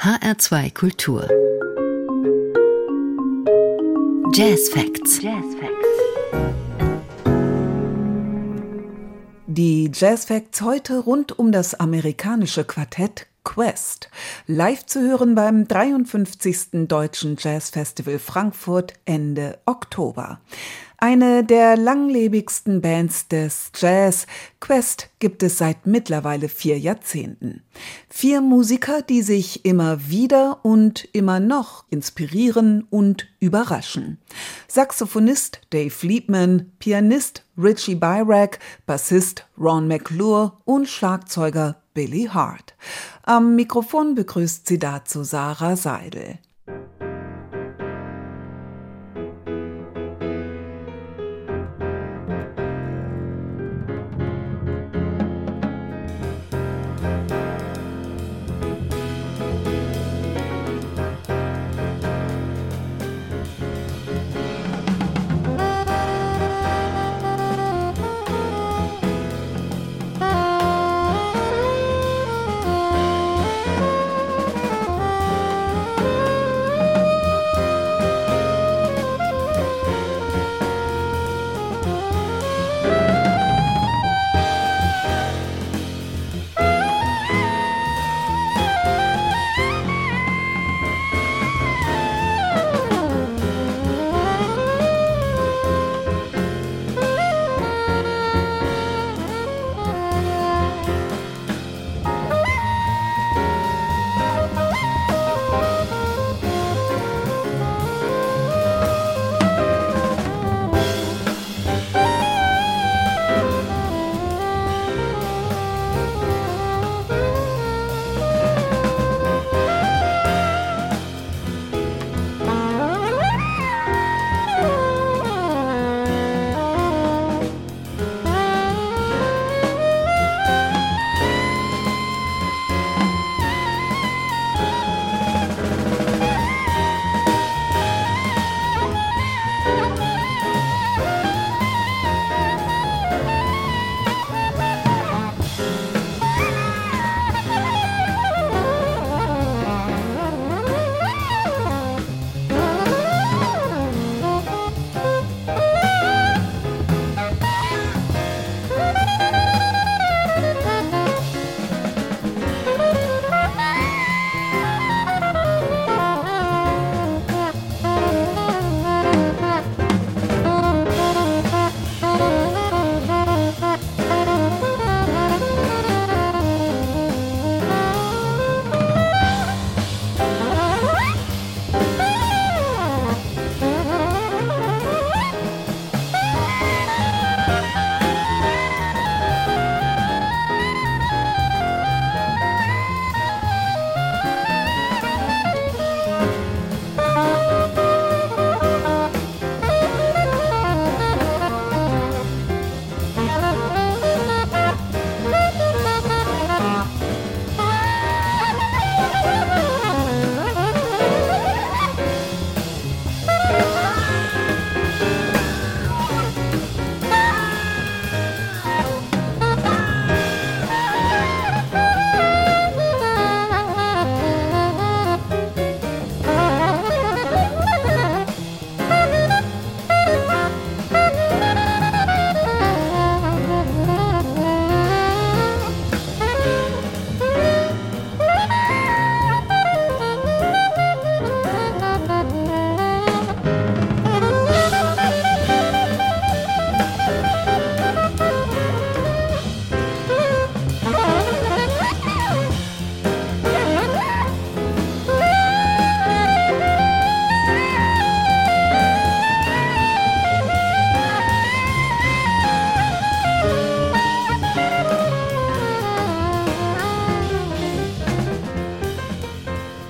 HR2 Kultur. Jazz Facts. Jazz Facts. Die Jazz Facts heute rund um das amerikanische Quartett Quest. Live zu hören beim 53. Deutschen Jazz Festival Frankfurt Ende Oktober. Eine der langlebigsten Bands des Jazz, Quest, gibt es seit mittlerweile vier Jahrzehnten. Vier Musiker, die sich immer wieder und immer noch inspirieren und überraschen. Saxophonist Dave Liebman, Pianist Richie Byrack, Bassist Ron McClure und Schlagzeuger Billy Hart. Am Mikrofon begrüßt sie dazu Sarah Seidel.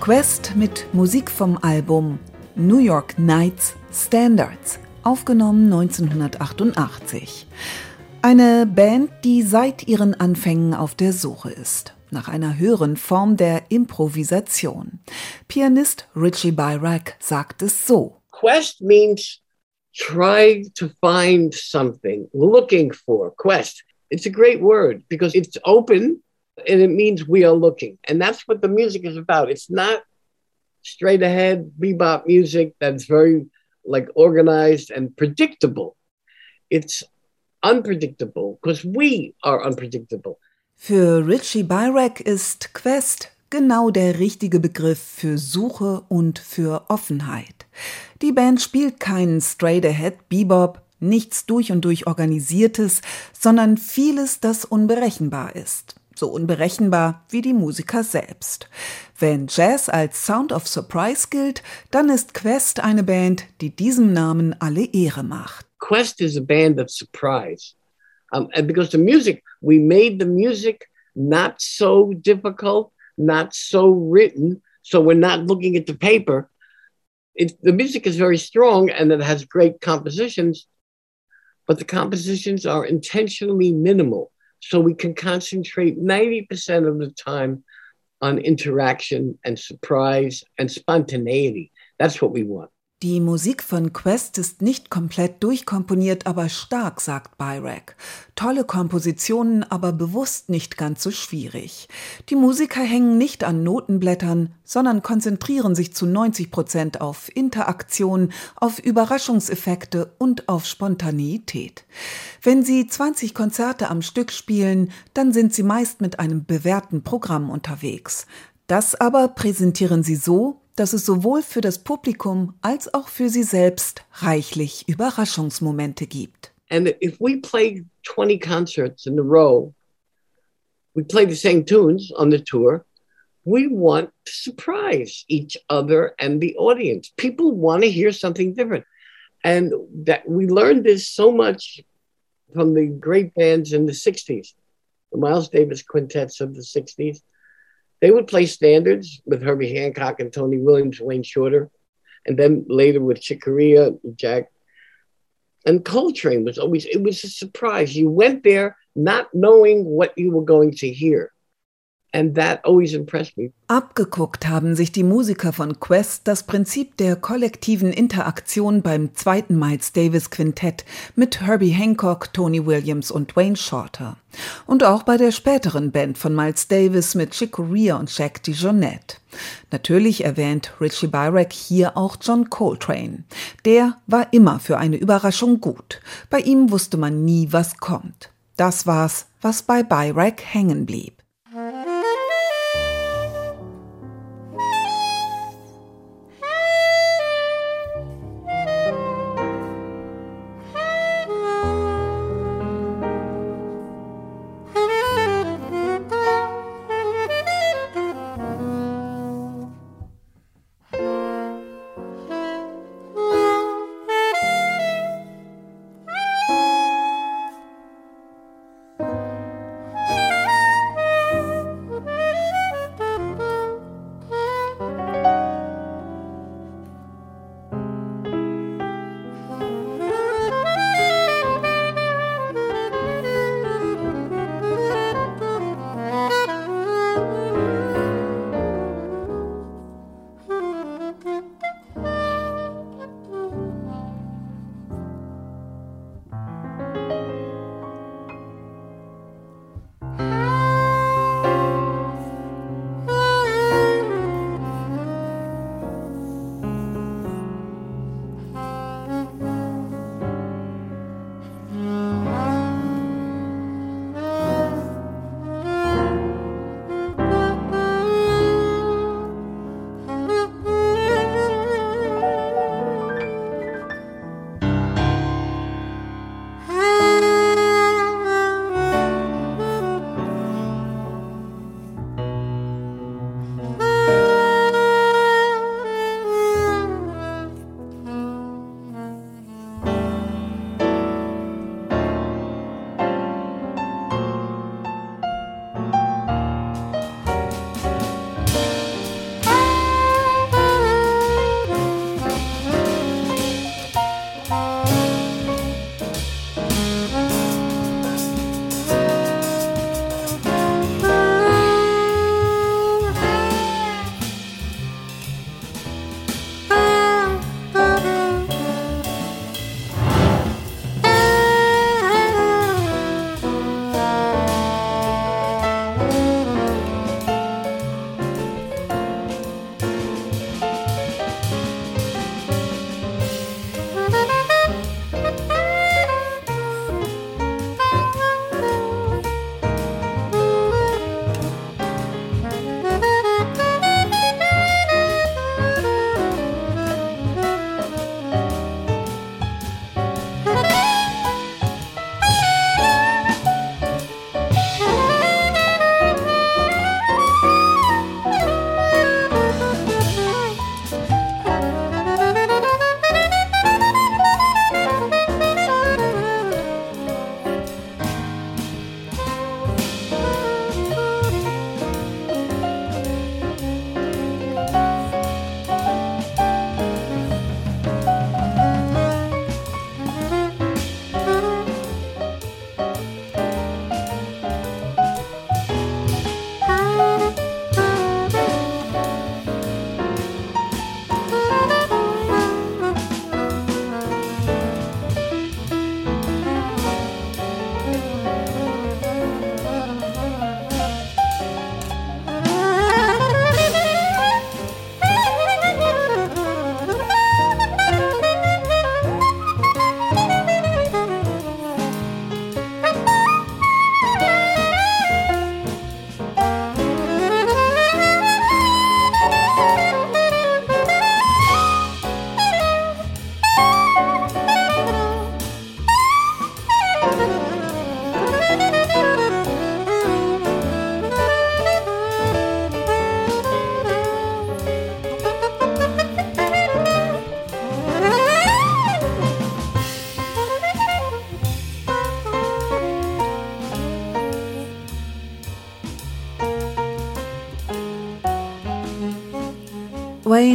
Quest mit Musik vom Album New York Nights Standards, aufgenommen 1988. Eine Band, die seit ihren Anfängen auf der Suche ist nach einer höheren Form der Improvisation. Pianist Richie Byrack sagt es so. Quest means try to find something, looking for. Quest. It's a great word because it's open And it means we are looking. And that's what the music is about. It's not straight ahead bebop music that's very like organized and predictable. It's unpredictable because we are unpredictable. Für Richie Byrek ist Quest genau der richtige Begriff für Suche und für Offenheit. Die Band spielt keinen straight-ahead Bebop, nichts durch und durch organisiertes, sondern vieles, das unberechenbar ist. So unberechenbar wie die Musiker selbst. Wenn Jazz als Sound of Surprise gilt, dann ist Quest eine Band, die diesem Namen alle Ehre macht. Quest is a band of surprise. Um, and because the music, we made the music not so difficult, not so written, so we're not looking at the paper. It, the music is very strong and it has great compositions, but the compositions are intentionally minimal. So we can concentrate 90% of the time on interaction and surprise and spontaneity. That's what we want. Die Musik von Quest ist nicht komplett durchkomponiert, aber stark, sagt Byrack. Tolle Kompositionen, aber bewusst nicht ganz so schwierig. Die Musiker hängen nicht an Notenblättern, sondern konzentrieren sich zu 90 Prozent auf Interaktion, auf Überraschungseffekte und auf Spontaneität. Wenn sie 20 Konzerte am Stück spielen, dann sind sie meist mit einem bewährten Programm unterwegs. Das aber präsentieren sie so, dass es sowohl für das Publikum als auch für sie selbst reichlich Überraschungsmomente gibt. And if we play 20 concerts in a row, we play the same tunes on the tour. We want to surprise each other and the audience. People want to hear something different. And that we learned this so much from the great bands in the 60s, the Miles Davis quintets of the 60s. They would play standards with Herbie Hancock and Tony Williams, Wayne Shorter, and then later with Chick Corea, Jack. And Coltrane was always, it was a surprise. You went there not knowing what you were going to hear. Abgeguckt haben sich die Musiker von Quest das Prinzip der kollektiven Interaktion beim zweiten Miles Davis Quintett mit Herbie Hancock, Tony Williams und Wayne Shorter. Und auch bei der späteren Band von Miles Davis mit Chick Corea und Jack DeJohnette. Natürlich erwähnt Richie Byrek hier auch John Coltrane. Der war immer für eine Überraschung gut. Bei ihm wusste man nie, was kommt. Das war's, was bei Byrek hängen blieb.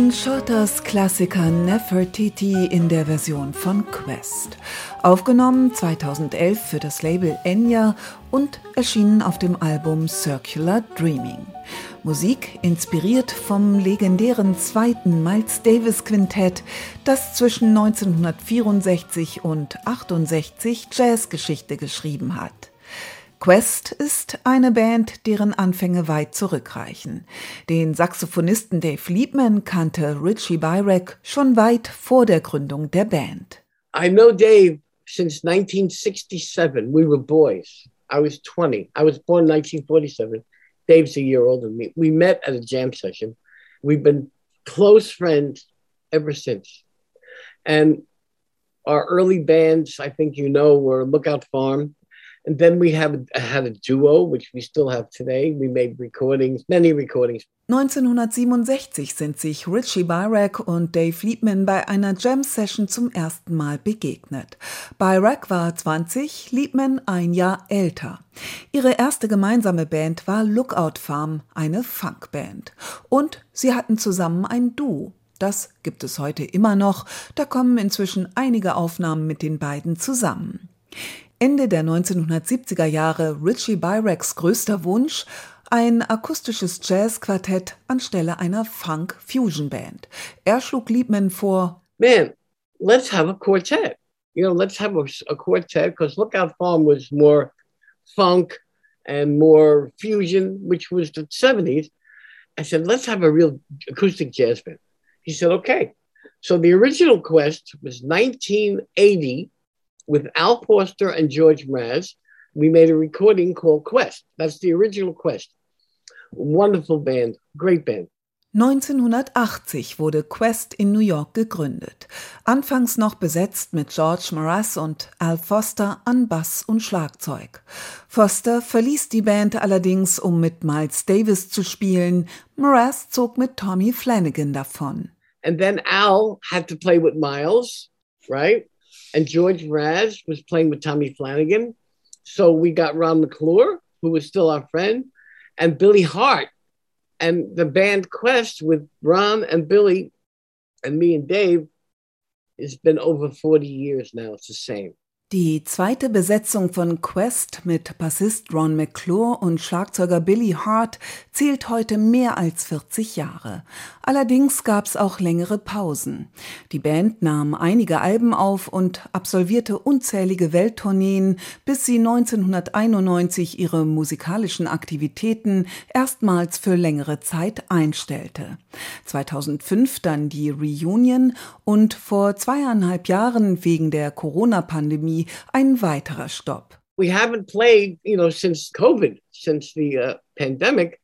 Wayne Shorters Klassiker Nefertiti in der Version von Quest. Aufgenommen 2011 für das Label Enya und erschienen auf dem Album Circular Dreaming. Musik inspiriert vom legendären zweiten Miles Davis Quintett, das zwischen 1964 und 68 Jazzgeschichte geschrieben hat. Quest ist eine Band, deren Anfänge weit zurückreichen. Den Saxophonisten Dave Liebman kannte Richie Byrek schon weit vor der Gründung der Band. I know Dave since 1967. We were boys. I was 20. I was born in 1947. Dave's a year older than me. We met at a jam session. We've been close friends ever since. And our early bands, I think you know, were Lookout Farm, And then we have had a duo, which we still have today. We made recordings, many recordings. 1967 sind sich Richie Byrack und Dave Liebman bei einer Jam-Session zum ersten Mal begegnet. Byrack war 20, Liebman ein Jahr älter. Ihre erste gemeinsame Band war Lookout Farm, eine Funkband. Und sie hatten zusammen ein Duo. Das gibt es heute immer noch. Da kommen inzwischen einige Aufnahmen mit den beiden zusammen. Ende der 1970er Jahre Richie Byracks größter Wunsch, ein akustisches Jazzquartett anstelle einer Funk-Fusion-Band. Er schlug Liebman vor, Man, let's have a quartet. You know, let's have a, a quartet because Lookout Farm was more funk and more fusion, which was the 70s. I said, let's have a real acoustic jazz band. He said, okay. So the original quest was 1980 with Al Foster and George Mraz. We made a recording called Quest. That's the original Quest. Wonderful band, great band. 1980 wurde Quest in New York gegründet. Anfangs noch besetzt mit George Mraz und Al Foster an Bass und Schlagzeug. Foster verließ die Band allerdings, um mit Miles Davis zu spielen. Mraz zog mit Tommy Flanagan davon. And then Al had to play with Miles, right? And George Raz was playing with Tommy Flanagan. So we got Ron McClure, who was still our friend, and Billy Hart. And the band Quest with Ron and Billy and me and Dave has been over 40 years now. It's the same. Die zweite Besetzung von Quest mit Bassist Ron McClure und Schlagzeuger Billy Hart zählt heute mehr als 40 Jahre. Allerdings gab es auch längere Pausen. Die Band nahm einige Alben auf und absolvierte unzählige Welttourneen, bis sie 1991 ihre musikalischen Aktivitäten erstmals für längere Zeit einstellte. 2005 dann die Reunion und vor zweieinhalb Jahren wegen der Corona-Pandemie ein weiterer Stopp. We haven't played, you know, since COVID, since the uh, pandemic,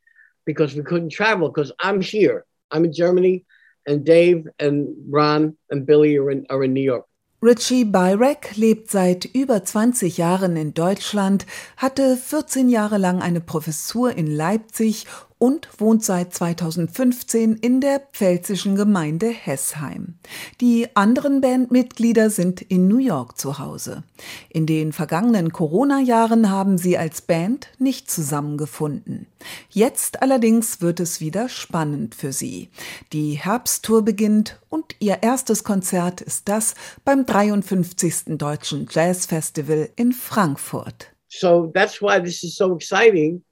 because we couldn't travel. Because I'm here, I'm in Germany, and Dave and Ron and Billy are in, are in New York. Richie Byrek lebt seit über 20 Jahren in Deutschland, hatte 14 Jahre lang eine Professur in Leipzig und wohnt seit 2015 in der pfälzischen Gemeinde Hessheim. Die anderen Bandmitglieder sind in New York zu Hause. In den vergangenen Corona-Jahren haben sie als Band nicht zusammengefunden. Jetzt allerdings wird es wieder spannend für sie. Die Herbsttour beginnt und ihr erstes Konzert ist das beim 53. Deutschen Jazz Festival in Frankfurt. So that's why this is so exciting.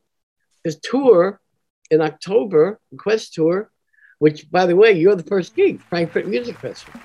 This tour in October, Quest Tour, which, by the way, you're the first gig, Frankfurt Music Festival.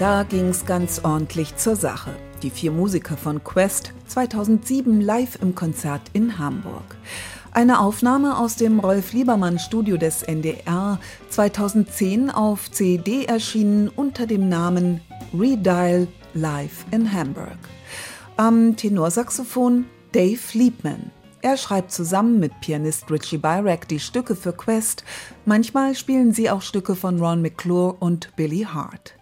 Da ging's ganz ordentlich zur Sache. Die vier Musiker von Quest 2007 live im Konzert in Hamburg. Eine Aufnahme aus dem Rolf Liebermann Studio des NDR 2010 auf CD erschienen unter dem Namen Redial Live in Hamburg. Am Tenorsaxophon Dave Liebman. Er schreibt zusammen mit Pianist Richie Byrack die Stücke für Quest. Manchmal spielen sie auch Stücke von Ron McClure und Billy Hart.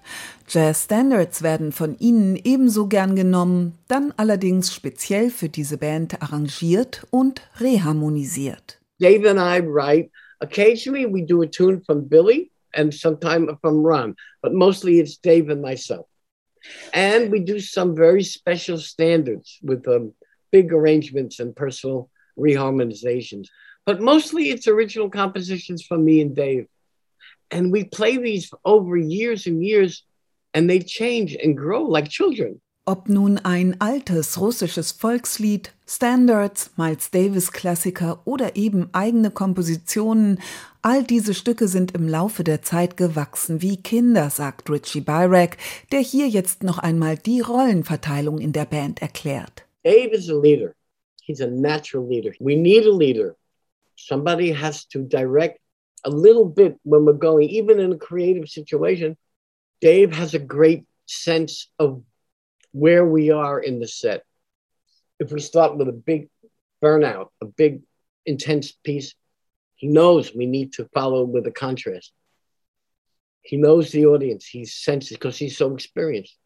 Jazz Standards werden von ihnen ebenso gern genommen, dann allerdings speziell für diese Band arrangiert und reharmonisiert. Dave and I write. Occasionally we do a tune from Billy and sometimes from Ron, but mostly it's Dave and myself. And we do some very special standards with um, big arrangements and personal reharmonizations. But mostly it's original compositions from me and Dave. And we play these over years and years, and they change and grow like children. Ob nun ein altes russisches Volkslied, Standards, Miles Davis Klassiker oder eben eigene Kompositionen, all diese Stücke sind im Laufe der Zeit gewachsen wie Kinder, sagt Richie Byrack, der hier jetzt noch einmal die Rollenverteilung in der Band erklärt. Dave is a leader. He's a natural leader. We need a leader. Somebody has to direct a little bit when we're going, even in a creative situation. Dave has a great sense of where we are in the set. if we start with a big burnout, a big intense piece, he knows we need to follow with a contrast. He knows the audience. He senses because he's so experienced.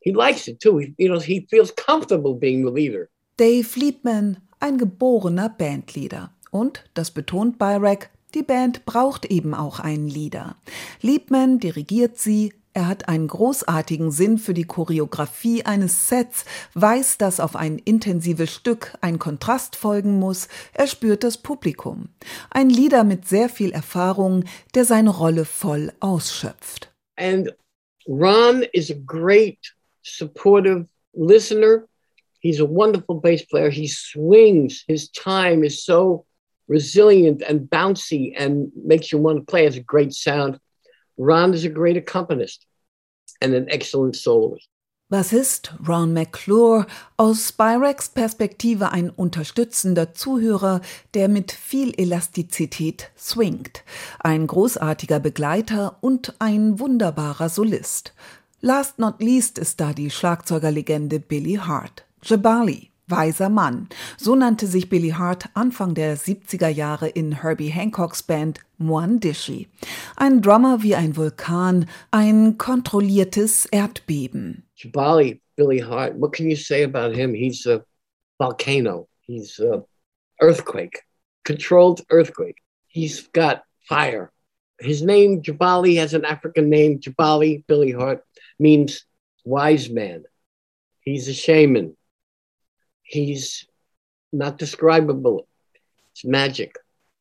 He likes it too. He, you know, he feels comfortable being the leader. Dave Liebman, ein geborener Bandleader. Und, das betont Byrack, die Band braucht eben auch einen Leader. Liebman dirigiert sie, er hat einen großartigen Sinn für die Choreografie eines Sets, weiß, dass auf ein intensives Stück ein Kontrast folgen muss, er spürt das Publikum. Ein Leader mit sehr viel Erfahrung, der seine Rolle voll ausschöpft. And Ron is a great supportive listener. He's a wonderful bass player. He swings. His time is so resilient and bouncy and makes you want to play. Has a great sound. Ron is a great accompanist and an excellent soloist. Bassist Ron McClure, aus Spyrex Perspektive ein unterstützender Zuhörer, der mit viel Elastizität swingt, ein großartiger Begleiter und ein wunderbarer Solist. Last not least ist da die Schlagzeugerlegende Billy Hart, Jabali, Weiser Mann. So nannte sich Billy Hart Anfang der 70er Jahre in Herbie Hancocks Band Mwandishi. Ein Drummer wie ein Vulkan, ein kontrolliertes Erdbeben. Jabali, Billy Hart, what can you say about him? He's a volcano. He's a earthquake, controlled earthquake. He's got fire. His name, Jabali, has an African name. Jabali, Billy Hart, means wise man. He's a shaman. He's not describable. It's magic.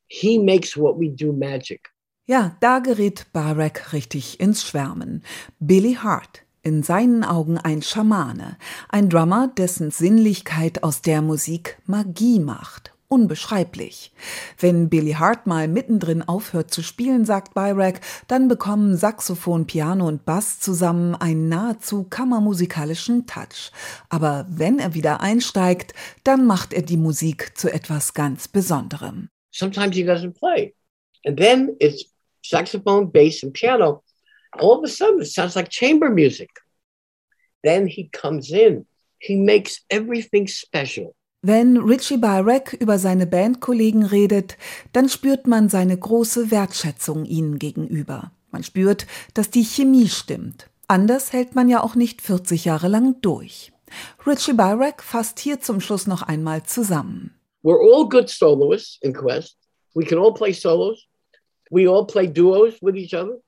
He makes what we do magic. Ja, da gerät Barak richtig ins Schwärmen. Billy Hart, in seinen Augen ein Schamane, ein Drummer, dessen Sinnlichkeit aus der Musik Magie macht unbeschreiblich. Wenn Billy Hart mal mittendrin aufhört zu spielen, sagt Byrack, dann bekommen Saxophon, Piano und Bass zusammen einen nahezu kammermusikalischen Touch. Aber wenn er wieder einsteigt, dann macht er die Musik zu etwas ganz Besonderem. Sometimes he doesn't play. And then it's saxophone, bass and piano. All of a sudden it sounds like chamber music. Then he comes in. He makes everything special. Wenn Richie Byrack über seine Bandkollegen redet, dann spürt man seine große Wertschätzung ihnen gegenüber. Man spürt, dass die Chemie stimmt. Anders hält man ja auch nicht 40 Jahre lang durch. Richie Byrack fasst hier zum Schluss noch einmal zusammen. We're all good soloists in Quest. We can all play solos. We all play duos with each other.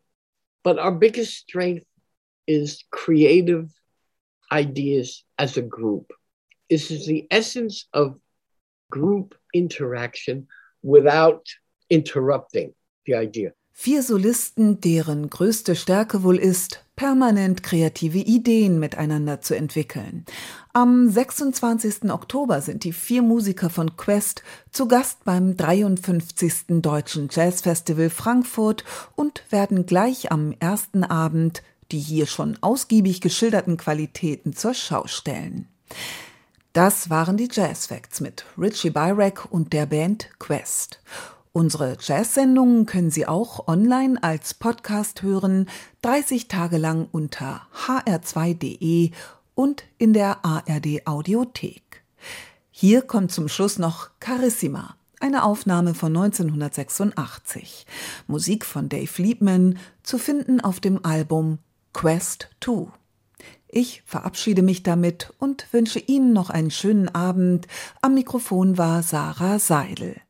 But our biggest strength is creative ideas as a group. This is the essence of group interaction without interrupting the idea. Vier Solisten, deren größte Stärke wohl ist, permanent kreative Ideen miteinander zu entwickeln. Am 26. Oktober sind die vier Musiker von Quest zu Gast beim 53. Deutschen Jazzfestival Frankfurt und werden gleich am ersten Abend die hier schon ausgiebig geschilderten Qualitäten zur Schau stellen. Das waren die Jazz Facts mit Richie Byrack und der Band Quest. Unsere Jazz-Sendungen können Sie auch online als Podcast hören, 30 Tage lang unter hr2.de und in der ARD Audiothek. Hier kommt zum Schluss noch Carissima, eine Aufnahme von 1986. Musik von Dave Liebman, zu finden auf dem Album Quest 2. Ich verabschiede mich damit und wünsche Ihnen noch einen schönen Abend. Am Mikrofon war Sarah Seidel.